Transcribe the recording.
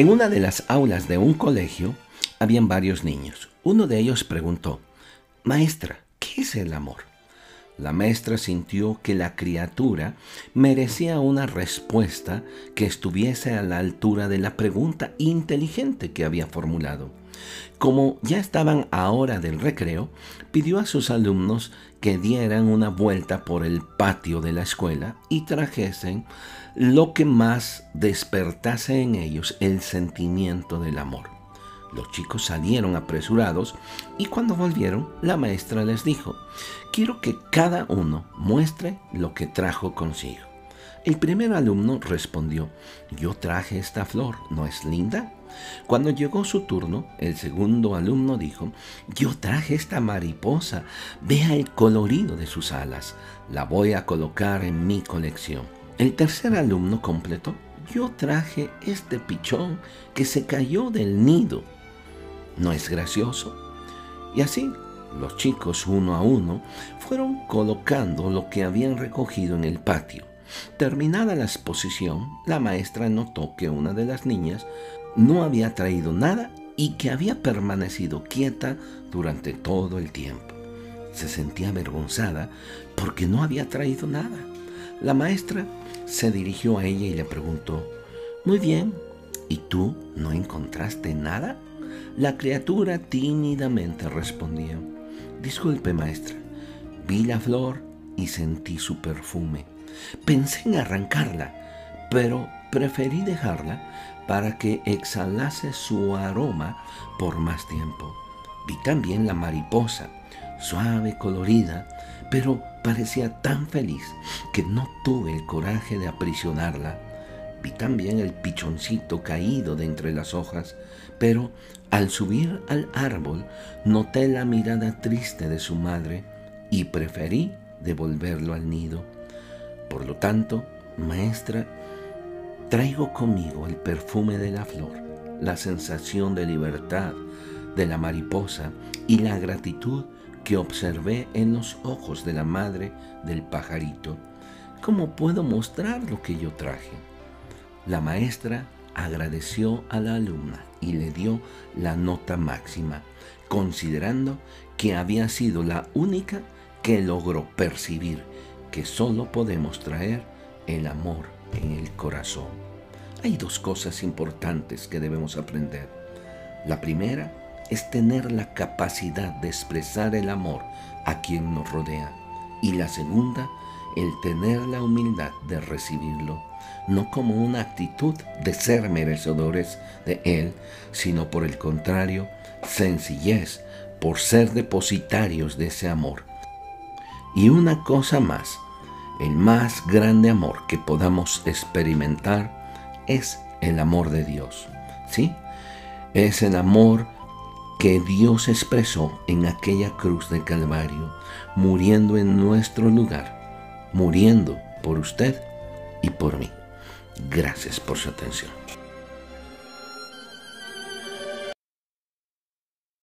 En una de las aulas de un colegio habían varios niños. Uno de ellos preguntó, Maestra, ¿qué es el amor? La maestra sintió que la criatura merecía una respuesta que estuviese a la altura de la pregunta inteligente que había formulado. Como ya estaban a hora del recreo, pidió a sus alumnos que dieran una vuelta por el patio de la escuela y trajesen lo que más despertase en ellos el sentimiento del amor. Los chicos salieron apresurados y cuando volvieron, la maestra les dijo, quiero que cada uno muestre lo que trajo consigo. El primer alumno respondió, yo traje esta flor, ¿no es linda? Cuando llegó su turno, el segundo alumno dijo, yo traje esta mariposa, vea el colorido de sus alas, la voy a colocar en mi colección. El tercer alumno completó, yo traje este pichón que se cayó del nido, ¿No es gracioso? Y así, los chicos uno a uno fueron colocando lo que habían recogido en el patio. Terminada la exposición, la maestra notó que una de las niñas no había traído nada y que había permanecido quieta durante todo el tiempo. Se sentía avergonzada porque no había traído nada. La maestra se dirigió a ella y le preguntó, Muy bien, ¿y tú no encontraste nada? La criatura tímidamente respondió, Disculpe, maestra, vi la flor y sentí su perfume. Pensé en arrancarla, pero preferí dejarla para que exhalase su aroma por más tiempo. Vi también la mariposa, suave, colorida, pero parecía tan feliz que no tuve el coraje de aprisionarla Vi también el pichoncito caído de entre las hojas, pero al subir al árbol noté la mirada triste de su madre y preferí devolverlo al nido. Por lo tanto, maestra, traigo conmigo el perfume de la flor, la sensación de libertad de la mariposa y la gratitud que observé en los ojos de la madre del pajarito. ¿Cómo puedo mostrar lo que yo traje? La maestra agradeció a la alumna y le dio la nota máxima, considerando que había sido la única que logró percibir que solo podemos traer el amor en el corazón. Hay dos cosas importantes que debemos aprender. La primera es tener la capacidad de expresar el amor a quien nos rodea. Y la segunda, el tener la humildad de recibirlo no como una actitud de ser merecedores de Él, sino por el contrario, sencillez, por ser depositarios de ese amor. Y una cosa más, el más grande amor que podamos experimentar es el amor de Dios. ¿Sí? Es el amor que Dios expresó en aquella cruz de Calvario, muriendo en nuestro lugar, muriendo por usted y por mí. Gracias por su atención.